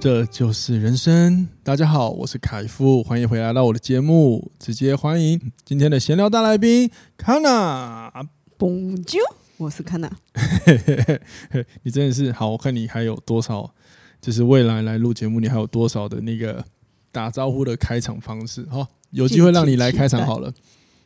这就是人生。大家好，我是凯夫，欢迎回来到我的节目。直接欢迎今天的闲聊大来宾，Kana。Bonjour，我是 Kana。你真的是好，我看你还有多少，就是未来来录节目，你还有多少的那个打招呼的开场方式？好，有机会让你来开场好了。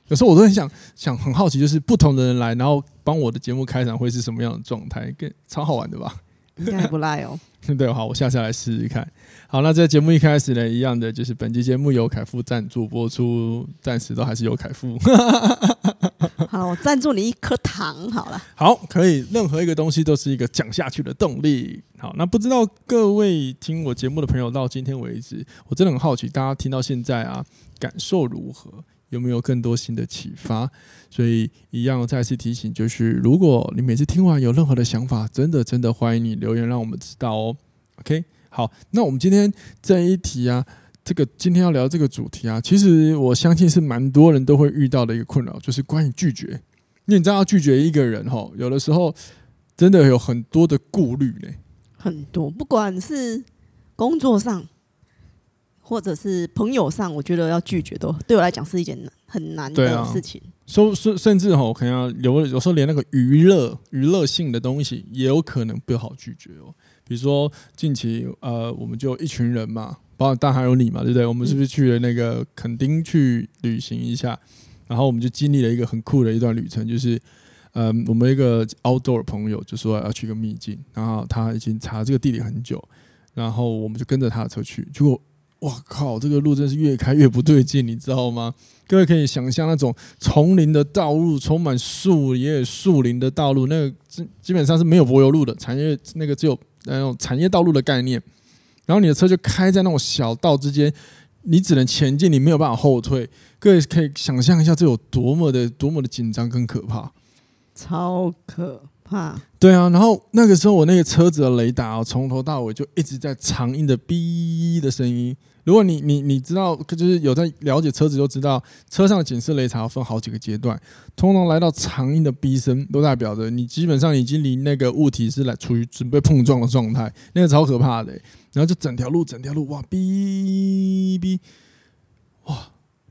有时候我都很想想很好奇，就是不同的人来，然后帮我的节目开场会是什么样的状态？更超好玩的吧？应该不赖哦。对，好，我下次来试试看。好，那在节目一开始呢，一样的就是本期节目由凯夫赞助播出，暂时都还是由凯夫。好，我赞助你一颗糖好了。好，可以，任何一个东西都是一个讲下去的动力。好，那不知道各位听我节目的朋友到今天为止，我真的很好奇，大家听到现在啊，感受如何？有没有更多新的启发？所以一样再次提醒，就是如果你每次听完有任何的想法，真的真的欢迎你留言让我们知道哦。OK，好，那我们今天这一题啊，这个今天要聊这个主题啊，其实我相信是蛮多人都会遇到的一个困扰，就是关于拒绝。因为你知道拒绝一个人哈，有的时候真的有很多的顾虑呢，很多，不管是工作上。或者是朋友上，我觉得要拒绝都对我来讲是一件很难的事情。说甚、啊、甚至哈，我可能要有有时候连那个娱乐娱乐性的东西也有可能不好拒绝哦。比如说近期呃，我们就一群人嘛，包括但还有你嘛，对不对？我们是不是去了那个垦丁去旅行一下？然后我们就经历了一个很酷的一段旅程，就是嗯、呃，我们一个 outdoor 朋友就说要去一个秘境，然后他已经查这个地理很久，然后我们就跟着他的车去，结果。哇靠！这个路真是越开越不对劲，你知道吗？各位可以想象那种丛林的道路，充满树叶、树林的道路，那个基基本上是没有柏油路的产业，那个只有那种产业道路的概念。然后你的车就开在那种小道之间，你只能前进，你没有办法后退。各位可以想象一下，这有多么的、多么的紧张跟可怕，超可怕。对啊，然后那个时候我那个车子的雷达从头到尾就一直在长音的哔的声音。如果你你你知道，就是有在了解车子，就知道车上的警示雷达要分好几个阶段，通常来到长音的逼声，都代表着你基本上已经离那个物体是来处于准备碰撞的状态，那个超可怕的、然后就整条路，整条路哇哔哔，哇！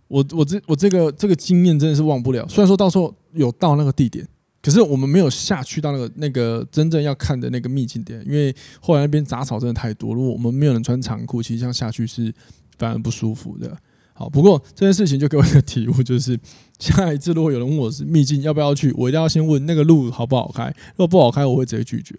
我我这我这个这个经验真的是忘不了。虽然说到时候有到那个地点。可是我们没有下去到那个那个真正要看的那个秘境点，因为后来那边杂草真的太多。如果我们没有人穿长裤，其实这样下去是反而不舒服的。好，不过这件事情就给我一个体悟，就是下一次如果有人问我是秘境要不要去，我一定要先问那个路好不好开。如果不好开，我会直接拒绝。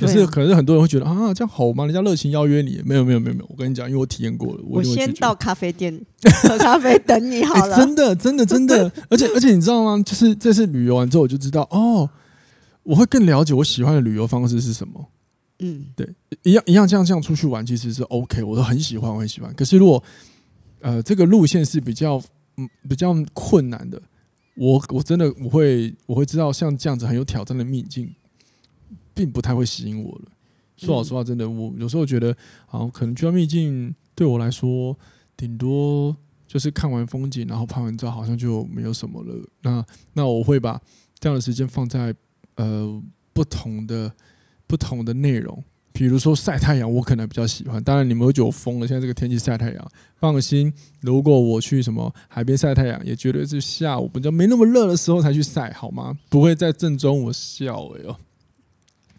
可是，可是很多人会觉得啊，这样好吗？人家热情邀约你，没有，没有，没有，没有。我跟你讲，因为我体验过了。我，我先到咖啡店喝咖啡等你好了。欸、真的，真的，真的。而且，而且你知道吗？就是这次旅游完之后，我就知道哦，我会更了解我喜欢的旅游方式是什么。嗯，对，一样一样，这样这样出去玩其实是 OK，我都很喜欢，我很喜欢。可是如果呃这个路线是比较嗯比较困难的，我我真的我会我会知道像这样子很有挑战的秘境。并不太会吸引我了。说老实话，真的，我有时候觉得，好，可能去到秘境对我来说，顶多就是看完风景，然后拍完照，好像就没有什么了。那那我会把这样的时间放在呃不同的不同的内容，比如说晒太阳，我可能比较喜欢。当然，你们会觉得我疯了，现在这个天气晒太阳，放心，如果我去什么海边晒太阳，也绝对是下午比较没那么热的时候才去晒，好吗？不会在正中午笑哎哟。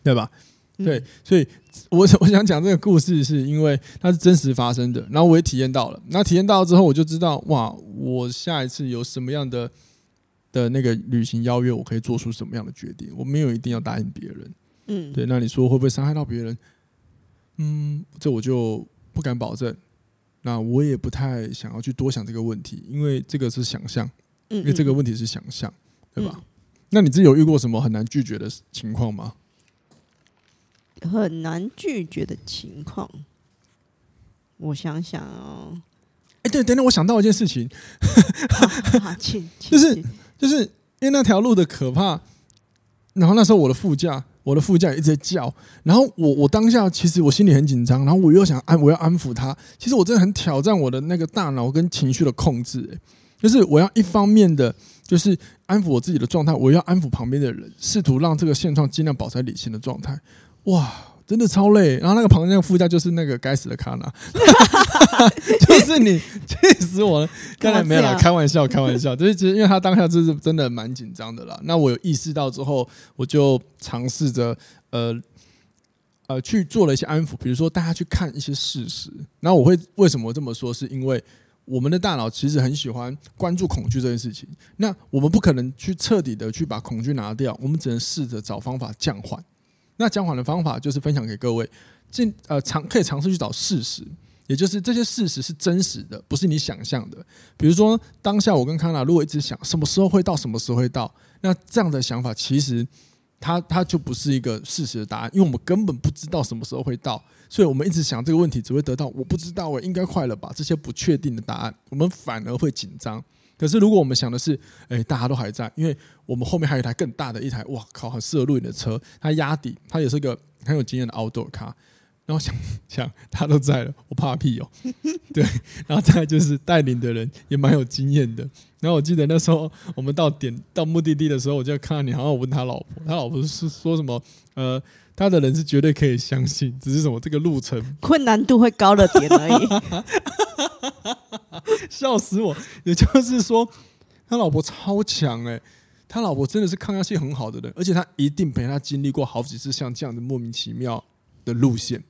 对吧？对，所以我我想讲这个故事，是因为它是真实发生的，然后我也体验到了。那体验到了之后，我就知道哇，我下一次有什么样的的那个旅行邀约，我可以做出什么样的决定。我没有一定要答应别人，嗯，对。那你说会不会伤害到别人？嗯，这我就不敢保证。那我也不太想要去多想这个问题，因为这个是想象，因为这个问题是想象，对吧？那你自己有遇过什么很难拒绝的情况吗？很难拒绝的情况，我想想哦，哎、欸，对，等等，我想到一件事情，请，就是就是因为那条路的可怕，然后那时候我的副驾，我的副驾一直在叫，然后我我当下其实我心里很紧张，然后我又想安，我要安抚他，其实我真的很挑战我的那个大脑跟情绪的控制，哎，就是我要一方面的，就是安抚我自己的状态，我要安抚旁边的人，试图让这个现状尽量保持理性的状态，哇。真的超累，然后那个旁边那个副驾就是那个该死的卡纳，就是你气死我了！当然没有啦，开玩笑，开玩笑。就是其实因为他当下就是真的蛮紧张的啦。那我有意识到之后，我就尝试着呃呃去做了一些安抚，比如说大家去看一些事实。然后我会为什么这么说？是因为我们的大脑其实很喜欢关注恐惧这件事情。那我们不可能去彻底的去把恐惧拿掉，我们只能试着找方法降缓。那讲缓的方法就是分享给各位，尽呃尝可以尝试去找事实，也就是这些事实是真实的，不是你想象的。比如说当下我跟康纳如果一直想什么时候会到，什么时候会到，那这样的想法其实它它就不是一个事实的答案，因为我们根本不知道什么时候会到，所以我们一直想这个问题只会得到我不知道我，应该快了吧？这些不确定的答案，我们反而会紧张。可是，如果我们想的是，哎、欸，大家都还在，因为我们后面还有一台更大的一台，哇靠，很适合露营的车，它压底，它也是个很有经验的 outdoor car。然后想想，他都在了，我怕屁哦、喔。对，然后再来就是带领的人也蛮有经验的。然后我记得那时候我们到点到目的地的时候，我就看到你，好像我问他老婆，他老婆是说什么？呃，他的人是绝对可以相信，只是什么这个路程 困难度会高了点而已。笑死我！也就是说，他老婆超强哎、欸，他老婆真的是抗压性很好的人，而且他一定陪他经历过好几次像这样的莫名其妙的路线，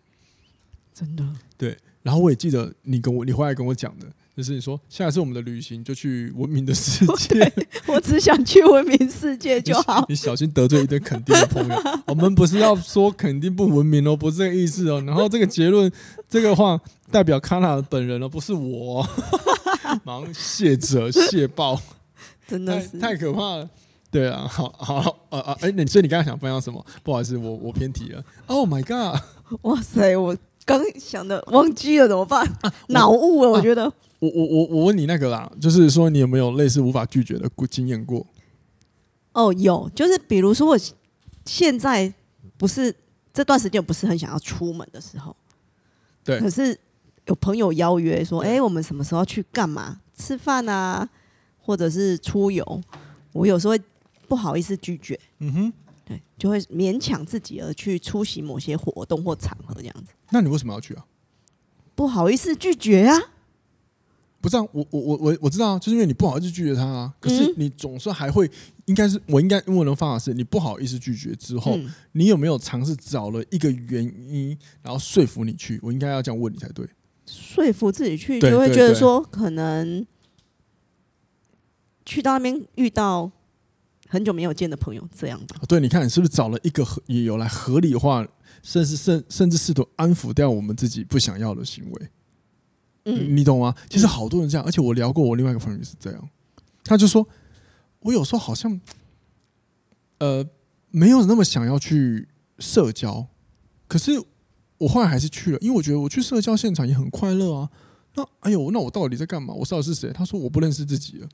真的对。然后我也记得你跟我，你回来跟我讲的，就是你说下一次我们的旅行就去文明的世界。我只想去文明世界就好。你小心得罪一堆肯定的朋友。我们不是要说肯定不文明哦，不是这个意思哦。然后这个结论，这个话代表卡纳本人哦，不是我。忙谢者谢报，真的是太，太可怕了。对啊，好好呃呃，哎，你所以你刚刚想分享什么？不好意思，我我偏题了。Oh my god！哇塞，我。刚想的忘记了怎么办？脑雾了，我觉得。我我我我问你那个啦，就是说你有没有类似无法拒绝的经验过？哦，有，就是比如说我现在不是这段时间不是很想要出门的时候，对，可是有朋友邀约说，哎，我们什么时候去干嘛吃饭啊，或者是出游，我有时候会不好意思拒绝。嗯哼。对，就会勉强自己而去出席某些活动或场合这样子。那你为什么要去啊？不好意思拒绝啊？不是啊，我我我我我知道啊，就是因为你不好意思拒绝他啊。可是你总算还会，应该是我应该问我的方法是，你不好意思拒绝之后，嗯、你有没有尝试找了一个原因，然后说服你去？我应该要这样问你才对。说服自己去，就会觉得说可能去到那边遇到。很久没有见的朋友，这样的对，你看你是不是找了一个理由来合理化，甚至甚甚至试图安抚掉我们自己不想要的行为？嗯，你懂吗？其实好多人这样，而且我聊过我另外一个朋友也是这样，他就说，我有时候好像，呃，没有那么想要去社交，可是我后来还是去了，因为我觉得我去社交现场也很快乐啊。那哎呦，那我到底在干嘛？我到底是谁？他说我不认识自己了。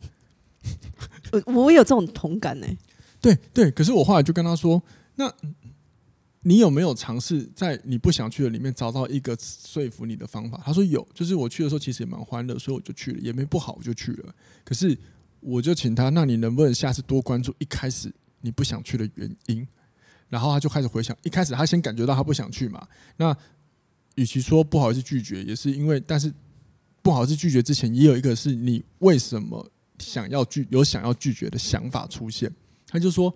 我有这种同感呢、欸。对对，可是我后来就跟他说：“那你有没有尝试在你不想去的里面找到一个说服你的方法？”他说有，就是我去的时候其实也蛮欢乐，所以我就去了，也没不好，我就去了。可是我就请他：“那你能不能下次多关注一开始你不想去的原因？”然后他就开始回想，一开始他先感觉到他不想去嘛。那与其说不好意思拒绝，也是因为，但是不好意思拒绝之前，也有一个是你为什么？想要拒有想要拒绝的想法出现，他就说：“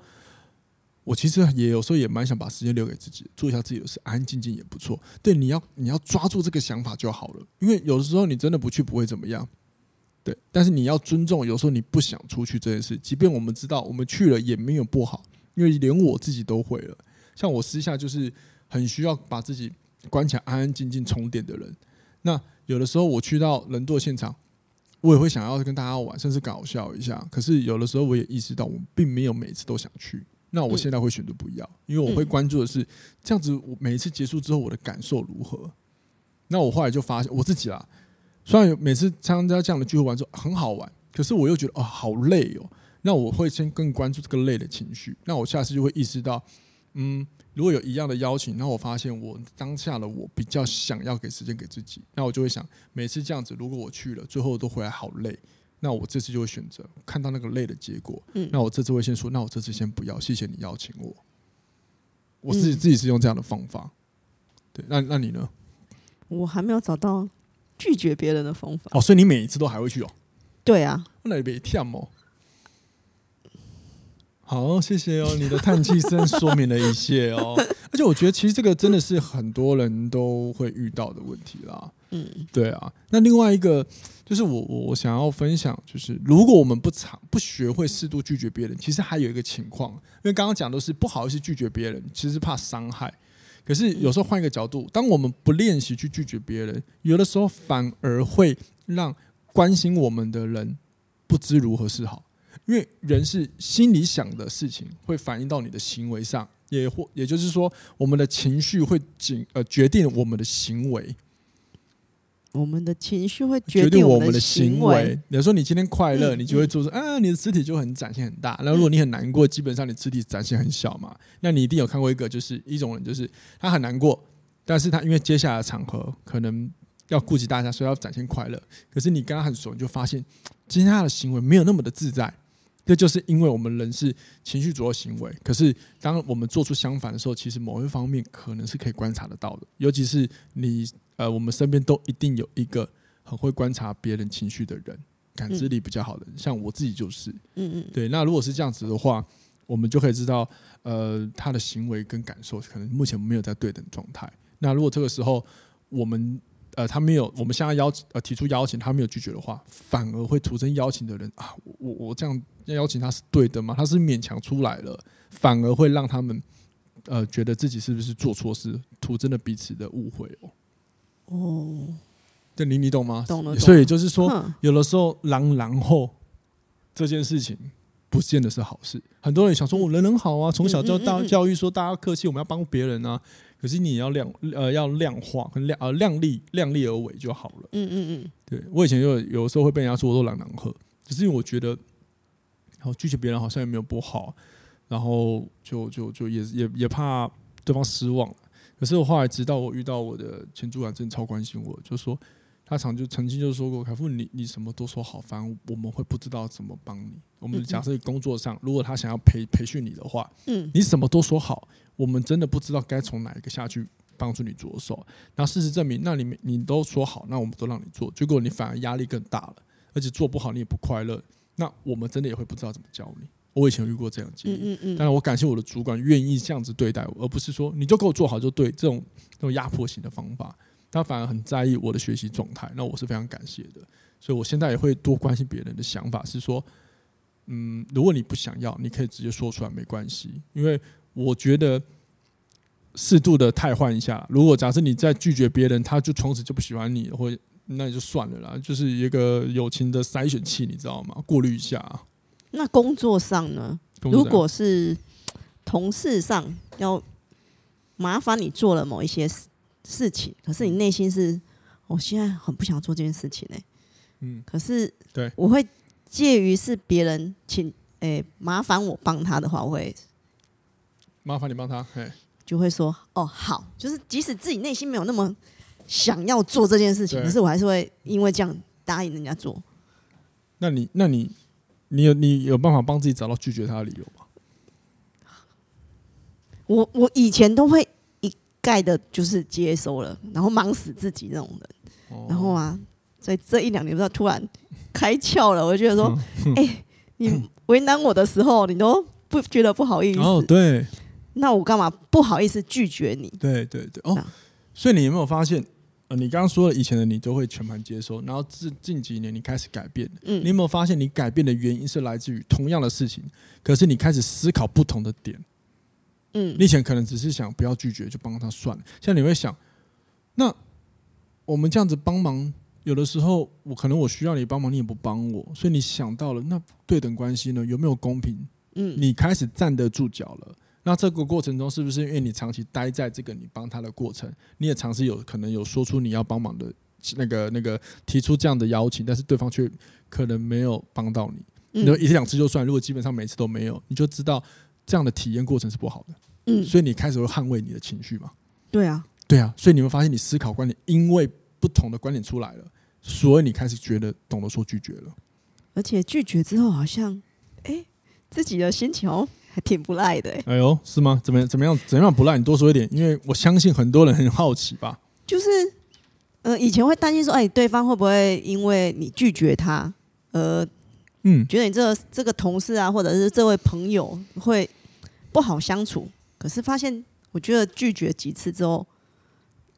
我其实也有时候也蛮想把时间留给自己，做一下自己的事，安安静静也不错。对，你要你要抓住这个想法就好了，因为有的时候你真的不去不会怎么样。对，但是你要尊重，有时候你不想出去这件事，即便我们知道我们去了也没有不好，因为连我自己都会了。像我私下就是很需要把自己关起来，安安静静充电的人。那有的时候我去到人多现场。”我也会想要跟大家玩，甚至搞笑一下。可是有的时候我也意识到，我并没有每次都想去。那我现在会选择不要，因为我会关注的是这样子。我每一次结束之后，我的感受如何？那我后来就发现我自己啦，虽然有每次参加这样的聚会完之后很好玩，可是我又觉得哦好累哦。那我会先更关注这个累的情绪。那我下次就会意识到，嗯，如果有一样的邀请，那我发现我当下的我比较想要给时间给自己，那我就会想，每次这样子，如果我去了，最后都回来好累，那我这次就会选择看到那个累的结果。嗯，那我这次会先说，那我这次先不要，谢谢你邀请我。我自己自己是用这样的方法。对，那那你呢？我还没有找到拒绝别人的方法。哦，所以你每一次都还会去哦？对啊，那你别跳哦。好，谢谢哦，你的叹气声说明了一切哦。而且我觉得，其实这个真的是很多人都会遇到的问题啦。嗯，对啊。那另外一个就是我我我想要分享，就是如果我们不常不学会适度拒绝别人，其实还有一个情况，因为刚刚讲的是不好意思拒绝别人，其实怕伤害。可是有时候换一个角度，当我们不练习去拒绝别人，有的时候反而会让关心我们的人不知如何是好。因为人是心里想的事情会反映到你的行为上，也或也就是说，我们的情绪会决呃决定我们的行为。我们的情绪会决定我们的行为。比如说，你今天快乐，你就会做出啊，你的肢体就很展现很大。那如果你很难过，基本上你肢体展现很小嘛。那你一定有看过一个，就是一种人，就是他很难过，但是他因为接下来的场合可能要顾及大家，所以要展现快乐。可是你跟他很熟，你就发现今天他的行为没有那么的自在。这就是因为我们人是情绪主要行为，可是当我们做出相反的时候，其实某一方面可能是可以观察得到的。尤其是你呃，我们身边都一定有一个很会观察别人情绪的人，感知力比较好的人，像我自己就是，嗯嗯，对。那如果是这样子的话，我们就可以知道，呃，他的行为跟感受可能目前没有在对等状态。那如果这个时候我们呃，他没有，我们现在邀请，呃，提出邀请，他没有拒绝的话，反而会徒增邀请的人啊，我我这样要邀请他是对的吗？他是勉强出来了，反而会让他们呃觉得自己是不是做错事，徒增了彼此的误会哦。哦，对，你你懂吗？懂了。所以就是说，有的时候，狼然后这件事情不见得是好事。很多人想说，我人人好啊，从小就大教育说大家客气，我们要帮别人啊。可是你要量呃要量化，跟量呃量力量力而为就好了。嗯嗯嗯。对，我以前就有时候会被人家说我都懒懒喝，只是因为我觉得，然后拒绝别人好像也没有不好，然后就就就也也也怕对方失望。可是我后来直到我遇到我的前主管，真的超关心我，就说。他常就曾经就说过：“凯富，你你什么都说好，反正我们会不知道怎么帮你。我们假设工作上，如果他想要培培训你的话，嗯，你什么都说好，我们真的不知道该从哪一个下去帮助你着手。那事实证明，那你你都说好，那我们都让你做，结果你反而压力更大了，而且做不好你也不快乐。那我们真的也会不知道怎么教你。我以前有遇过这样的经历，嗯嗯，当然我感谢我的主管愿意这样子对待我，而不是说你就给我做好就对这种这种压迫型的方法。”他反而很在意我的学习状态，那我是非常感谢的。所以我现在也会多关心别人的想法，是说，嗯，如果你不想要，你可以直接说出来，没关系。因为我觉得适度的汰换一下。如果假设你在拒绝别人，他就从此就不喜欢你，或那也就算了啦，就是一个友情的筛选器，你知道吗？过滤一下。那工作上呢？如果是同事上要麻烦你做了某一些事。情，可是你内心是，我现在很不想做这件事情呢、欸。嗯，可是对，我会介于是别人请，诶、欸，麻烦我帮他的话，我会麻烦你帮他，嘿，就会说哦好，就是即使自己内心没有那么想要做这件事情，可是我还是会因为这样答应人家做。那你，那你，你有你有办法帮自己找到拒绝他的理由吗？我我以前都会。盖的就是接收了，然后忙死自己那种人，然后啊，所以这一两年不知道突然开窍了，我就觉得说，哎、欸，你为难我的时候，你都不觉得不好意思？哦，对，那我干嘛不好意思拒绝你？对对对，哦，所以你有没有发现，呃，你刚刚说了以前的你都会全盘接收，然后近近几年你开始改变，嗯，你有没有发现你改变的原因是来自于同样的事情，可是你开始思考不同的点。嗯，你以前可能只是想不要拒绝就帮他算了，现在你会想，那我们这样子帮忙，有的时候我可能我需要你帮忙，你也不帮我，所以你想到了那对等关系呢，有没有公平？嗯，你开始站得住脚了，那这个过程中，是不是因为你长期待在这个你帮他的过程，你也尝试有可能有说出你要帮忙的那个那个提出这样的邀请，但是对方却可能没有帮到你。你说一次两次就算，如果基本上每次都没有，你就知道这样的体验过程是不好的。嗯，所以你开始会捍卫你的情绪嘛？对啊，对啊。所以你会发现，你思考观点因为不同的观点出来了，所以你开始觉得懂得说拒绝了。而且拒绝之后，好像哎，自己的心情还挺不赖的。哎呦，是吗？怎么怎么样？怎么样不赖？你多说一点，因为我相信很多人很好奇吧。就是，呃，以前会担心说，哎，对方会不会因为你拒绝他，呃。嗯，觉得你这个这个同事啊，或者是这位朋友会不好相处。可是发现，我觉得拒绝几次之后，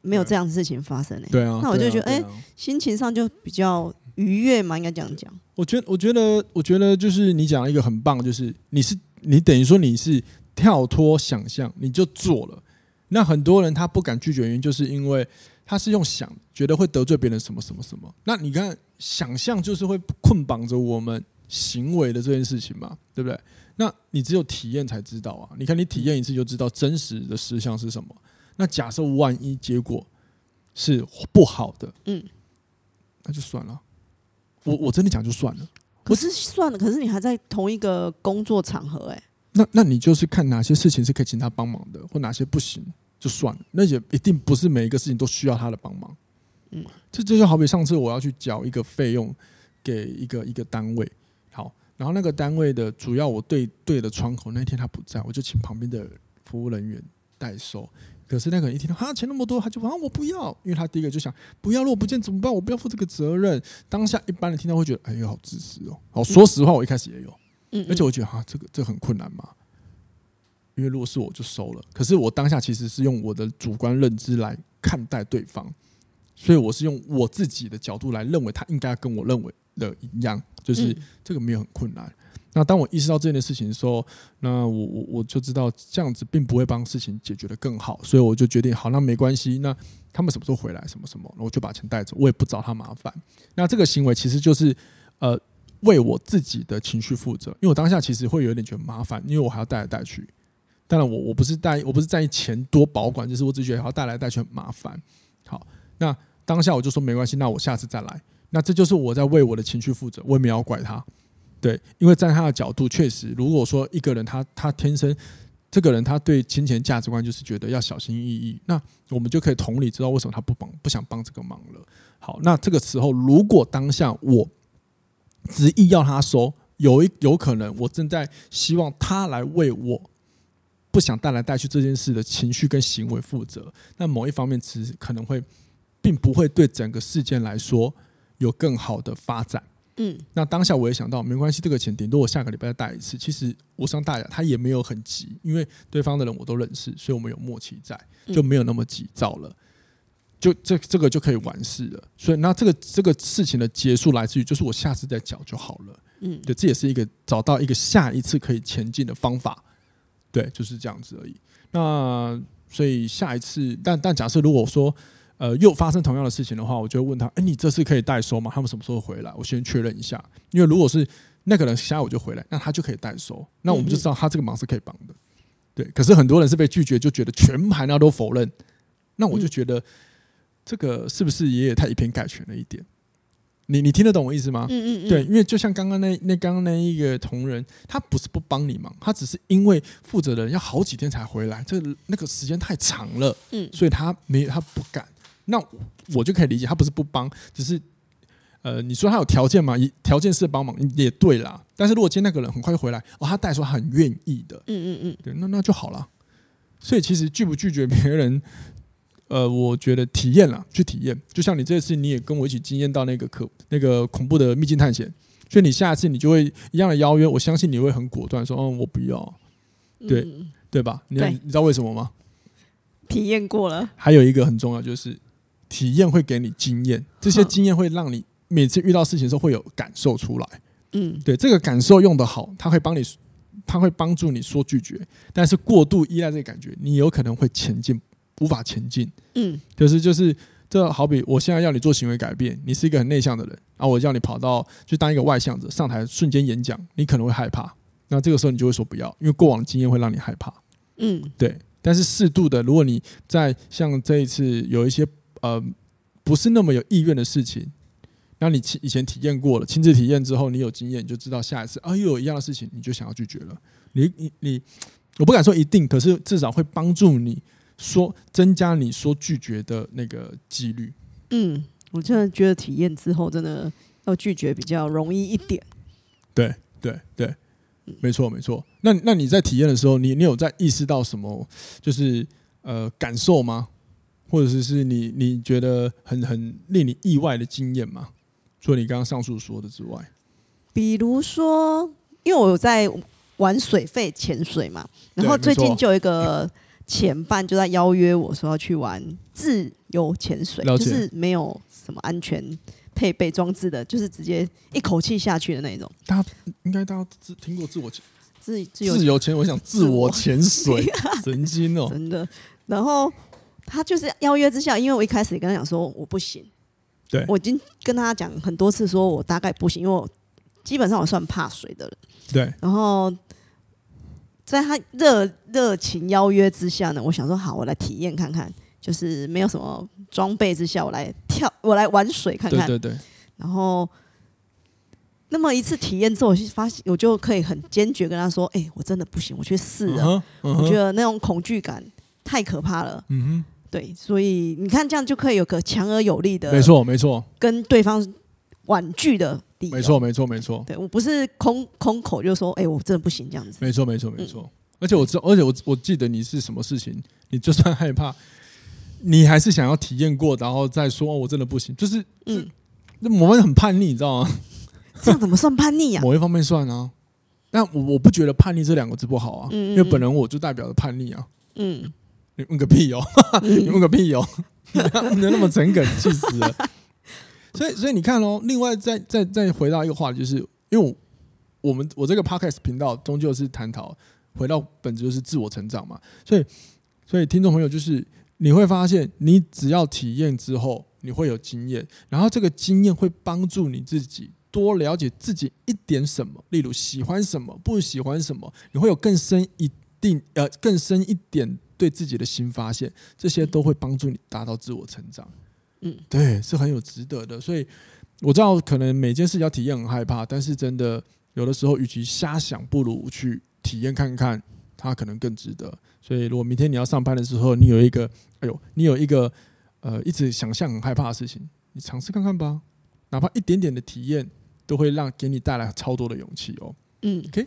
没有这样的事情发生嘞。对啊，那我就觉得，哎、啊啊欸，心情上就比较愉悦嘛，应该这样讲。我觉得，我觉得，我觉得就是你讲了一个很棒，就是你是你等于说你是跳脱想象，你就做了。那很多人他不敢拒绝，原因就是因为他是用想，觉得会得罪别人什么什么什么。那你看，想象就是会捆绑着我们。行为的这件事情嘛，对不对？那你只有体验才知道啊！你看，你体验一次就知道真实的实相是什么。那假设万一结果是不好的，嗯，那就算了。我我真的讲就算了。可是算了，可是你还在同一个工作场合，欸，哎。那那你就是看哪些事情是可以请他帮忙的，或哪些不行就算了。那也一定不是每一个事情都需要他的帮忙。嗯，这这就好比上次我要去缴一个费用给一个一个单位。好，然后那个单位的主要我对对的窗口那天他不在，我就请旁边的服务人员代收。可是那个人一听到哈钱那么多，他就啊我不要，因为他第一个就想不要，如果不见怎么办？我不要负这个责任。当下一般人听到会觉得哎呦好自私哦。好，说实话我一开始也有，嗯，而且我觉得哈这个这个很困难嘛，因为如果是我就收了。可是我当下其实是用我的主观认知来看待对方，所以我是用我自己的角度来认为他应该跟我认为的一样。就是这个没有很困难。那当我意识到这件事情的时候，那我我我就知道这样子并不会帮事情解决得更好，所以我就决定好，那没关系。那他们什么时候回来，什么什么，我就把钱带走，我也不找他麻烦。那这个行为其实就是呃为我自己的情绪负责，因为我当下其实会有点觉得麻烦，因为我还要带来带去。当然我我不是带我不是在意钱多保管，就是我只觉得还要带来带去很麻烦。好，那当下我就说没关系，那我下次再来。那这就是我在为我的情绪负责，我也没有怪他，对，因为在他的角度，确实，如果说一个人他他天生这个人他对金钱价值观就是觉得要小心翼翼，那我们就可以同理知道为什么他不帮不想帮这个忙了。好，那这个时候如果当下我执意要他收，有一有可能我正在希望他来为我不想带来带去这件事的情绪跟行为负责，那某一方面其实可能会并不会对整个事件来说。有更好的发展，嗯，那当下我也想到，没关系，这个钱顶多我下个礼拜再带一次。其实无伤大雅，他也没有很急，因为对方的人我都认识，所以我们有默契在，就没有那么急躁了，就这这个就可以完事了。所以那这个这个事情的结束来自于，就是我下次再缴就好了，嗯，对，这也是一个找到一个下一次可以前进的方法，对，就是这样子而已。那所以下一次，但但假设如果说。呃，又发生同样的事情的话，我就问他：哎，你这次可以代收吗？他们什么时候回来？我先确认一下。因为如果是那个人下午就回来，那他就可以代收，那我们就知道他这个忙是可以帮的。对，可是很多人是被拒绝，就觉得全盘他都否认。那我就觉得这个是不是也太以偏概全了一点？你你听得懂我意思吗？嗯嗯嗯。对，因为就像刚刚那那刚刚那一个同仁，他不是不帮你忙，他只是因为负责的人要好几天才回来，这那个时间太长了，嗯，所以他没他不敢。那我就可以理解，他不是不帮，只是，呃，你说他有条件吗？条件是帮忙也对啦。但是如果今天那个人很快就回来，哦，他带说很愿意的，嗯嗯嗯，对，那那就好了。所以其实拒不拒绝别人，呃，我觉得体验了，去体验。就像你这次你也跟我一起经验到那个可那个恐怖的秘境探险，所以你下一次你就会一样的邀约，我相信你会很果断说，嗯，我不要，对、嗯、对吧？你你知道为什么吗？体验过了。还有一个很重要就是。体验会给你经验，这些经验会让你每次遇到事情的时候会有感受出来。嗯，对，这个感受用得好，它会帮你，它会帮助你说拒绝。但是过度依赖这个感觉，你有可能会前进，无法前进。嗯，可是就是这好比我现在要你做行为改变，你是一个很内向的人，然后我叫你跑到去当一个外向者，上台瞬间演讲，你可能会害怕。那这个时候你就会说不要，因为过往的经验会让你害怕。嗯，对。但是适度的，如果你在像这一次有一些呃不是那么有意愿的事情，那你以前体验过了，亲自体验之后，你有经验，你就知道下一次啊又有一样的事情，你就想要拒绝了。你你你，我不敢说一定，可是至少会帮助你说增加你说拒绝的那个几率。嗯，我真的觉得体验之后，真的要拒绝比较容易一点。对对对。没错，没错。那那你在体验的时候，你你有在意识到什么？就是呃感受吗？或者是是你你觉得很很令你意外的经验吗？除了你刚刚上述说的之外，比如说，因为我有在玩水肺潜水嘛，然后最近就有一个前伴就在邀约我说要去玩自由潜水，就是没有什么安全。配备装置的，就是直接一口气下去的那种。大家应该大家自听过自我潜自自由自由潜，我想自我潜水，神经哦，真的。然后他就是邀约之下，因为我一开始也跟他讲说我不行，对我已经跟他讲很多次，说我大概不行，因为我基本上我算怕水的人。对。然后在他热热情邀约之下呢，我想说好，我来体验看看。就是没有什么装备之下，我来跳，我来玩水看看。对对对。然后，那么一次体验之后，我就发现我就可以很坚决跟他说：“哎、欸，我真的不行，我去试了。Uh ” huh, uh huh. 我觉得那种恐惧感太可怕了。嗯哼。对，所以你看，这样就可以有个强而有力的，没错没错，跟对方婉拒的理由。没错没错没错。对我不是空空口就说：“哎、欸，我真的不行。”这样子。没错没错没错。嗯、而且我知道，而且我我记得你是什么事情，你就算害怕。你还是想要体验过，然后再说，哦，我真的不行，就是，嗯，那我们很叛逆，你知道吗？这样怎么算叛逆呀？某一方面算啊，但我我不觉得叛逆这两个字不好啊，因为本人我就代表着叛逆啊。嗯，你问个屁哦，你问个屁哦，你能那么诚恳，气死了。所以，所以你看哦，另外再再再回到一个话题，就是因为我我们我这个 podcast 频道终究是探讨回到本质，就是自我成长嘛。所以，所以听众朋友就是。你会发现，你只要体验之后，你会有经验，然后这个经验会帮助你自己多了解自己一点什么，例如喜欢什么，不喜欢什么，你会有更深一定呃更深一点对自己的新发现，这些都会帮助你达到自我成长。嗯，对，是很有值得的。所以我知道，可能每件事要体验很害怕，但是真的有的时候，与其瞎想，不如去体验看看。它可能更值得，所以如果明天你要上班的时候，你有一个，哎呦，你有一个，呃，一直想象很害怕的事情，你尝试看看吧，哪怕一点点的体验，都会让给你带来超多的勇气哦。嗯，OK，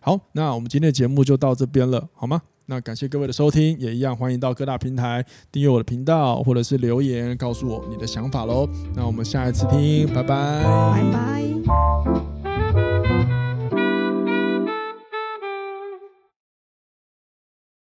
好，那我们今天的节目就到这边了，好吗？那感谢各位的收听，也一样欢迎到各大平台订阅我的频道，或者是留言告诉我你的想法喽。那我们下一次听，拜拜，拜拜。